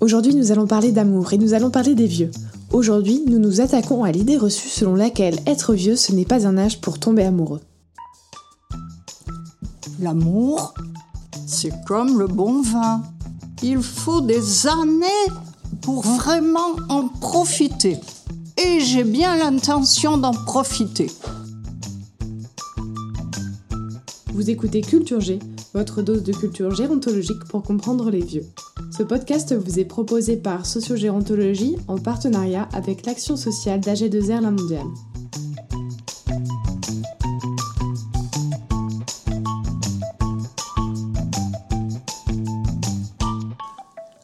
Aujourd'hui, nous allons parler d'amour et nous allons parler des vieux. Aujourd'hui, nous nous attaquons à l'idée reçue selon laquelle être vieux, ce n'est pas un âge pour tomber amoureux. L'amour, c'est comme le bon vin. Il faut des années pour vraiment en profiter. Et j'ai bien l'intention d'en profiter. Vous écoutez Culture G, votre dose de culture gérontologique pour comprendre les vieux. Ce podcast vous est proposé par Sociogérontologie en partenariat avec l'action sociale d'AG2R La Mondiale.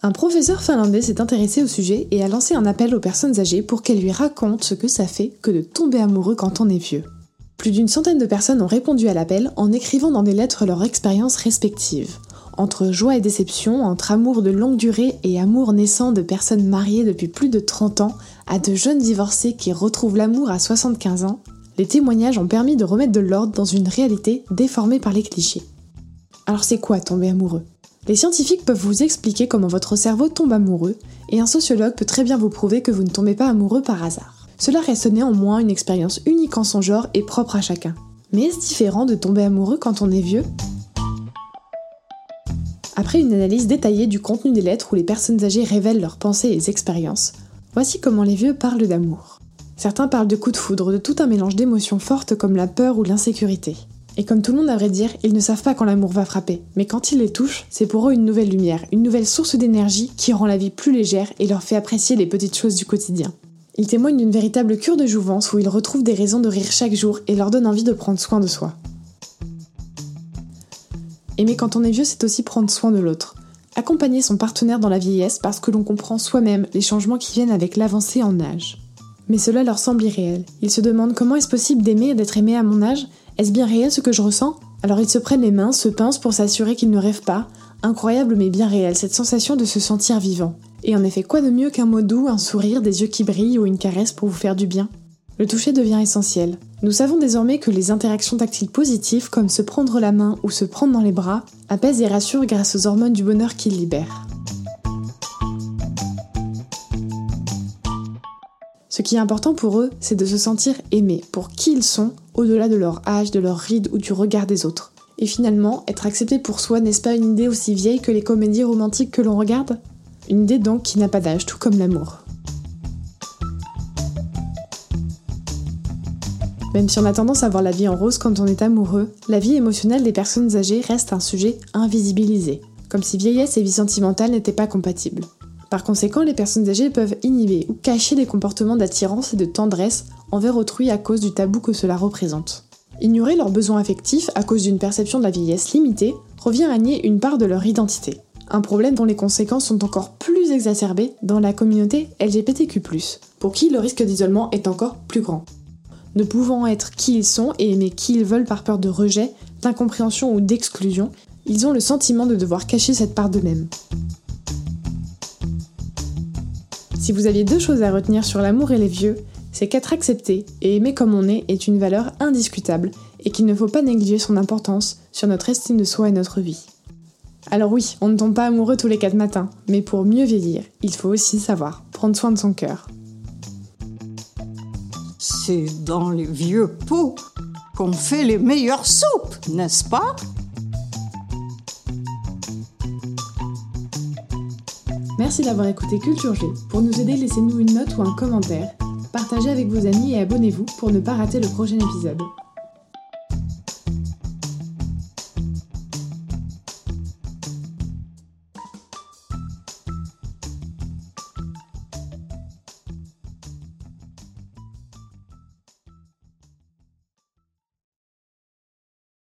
Un professeur finlandais s'est intéressé au sujet et a lancé un appel aux personnes âgées pour qu'elles lui racontent ce que ça fait que de tomber amoureux quand on est vieux. Plus d'une centaine de personnes ont répondu à l'appel en écrivant dans des lettres leurs expériences respectives entre joie et déception, entre amour de longue durée et amour naissant de personnes mariées depuis plus de 30 ans à de jeunes divorcés qui retrouvent l'amour à 75 ans, les témoignages ont permis de remettre de l'ordre dans une réalité déformée par les clichés. Alors c'est quoi tomber amoureux? Les scientifiques peuvent vous expliquer comment votre cerveau tombe amoureux, et un sociologue peut très bien vous prouver que vous ne tombez pas amoureux par hasard. Cela reste néanmoins une expérience unique en son genre et propre à chacun. Mais est-ce différent de tomber amoureux quand on est vieux? Après une analyse détaillée du contenu des lettres où les personnes âgées révèlent leurs pensées et expériences, voici comment les vieux parlent d'amour. Certains parlent de coups de foudre, de tout un mélange d'émotions fortes comme la peur ou l'insécurité. Et comme tout le monde à vrai dire, ils ne savent pas quand l'amour va frapper, mais quand il les touche, c'est pour eux une nouvelle lumière, une nouvelle source d'énergie qui rend la vie plus légère et leur fait apprécier les petites choses du quotidien. Ils témoignent d'une véritable cure de jouvence où ils retrouvent des raisons de rire chaque jour et leur donnent envie de prendre soin de soi. Aimer quand on est vieux, c'est aussi prendre soin de l'autre. Accompagner son partenaire dans la vieillesse parce que l'on comprend soi-même les changements qui viennent avec l'avancée en âge. Mais cela leur semble irréel. Ils se demandent comment est-ce possible d'aimer et d'être aimé à mon âge? Est-ce bien réel ce que je ressens? Alors ils se prennent les mains, se pincent pour s'assurer qu'ils ne rêvent pas. Incroyable mais bien réel, cette sensation de se sentir vivant. Et en effet, quoi de mieux qu'un mot doux, un sourire, des yeux qui brillent ou une caresse pour vous faire du bien? Le toucher devient essentiel. Nous savons désormais que les interactions tactiles positives, comme se prendre la main ou se prendre dans les bras, apaisent et rassurent grâce aux hormones du bonheur qu'ils libèrent. Ce qui est important pour eux, c'est de se sentir aimés pour qui ils sont, au-delà de leur âge, de leur ride ou du regard des autres. Et finalement, être accepté pour soi, n'est-ce pas une idée aussi vieille que les comédies romantiques que l'on regarde? Une idée donc qui n'a pas d'âge, tout comme l'amour. Même si on a tendance à voir la vie en rose quand on est amoureux, la vie émotionnelle des personnes âgées reste un sujet invisibilisé, comme si vieillesse et vie sentimentale n'étaient pas compatibles. Par conséquent, les personnes âgées peuvent inhiber ou cacher des comportements d'attirance et de tendresse envers autrui à cause du tabou que cela représente. Ignorer leurs besoins affectifs à cause d'une perception de la vieillesse limitée revient à nier une part de leur identité. Un problème dont les conséquences sont encore plus exacerbées dans la communauté LGBTQ+, pour qui le risque d'isolement est encore plus grand ne pouvant être qui ils sont et aimer qui ils veulent par peur de rejet, d'incompréhension ou d'exclusion, ils ont le sentiment de devoir cacher cette part d'eux-mêmes. Si vous aviez deux choses à retenir sur l'amour et les vieux, c'est qu'être accepté et aimé comme on est est une valeur indiscutable et qu'il ne faut pas négliger son importance sur notre estime de soi et notre vie. Alors oui, on ne tombe pas amoureux tous les quatre matins, mais pour mieux vieillir, il faut aussi savoir prendre soin de son cœur. C'est dans les vieux pots qu'on fait les meilleures soupes, n'est-ce pas? Merci d'avoir écouté Culture G. Pour nous aider, laissez-nous une note ou un commentaire. Partagez avec vos amis et abonnez-vous pour ne pas rater le prochain épisode.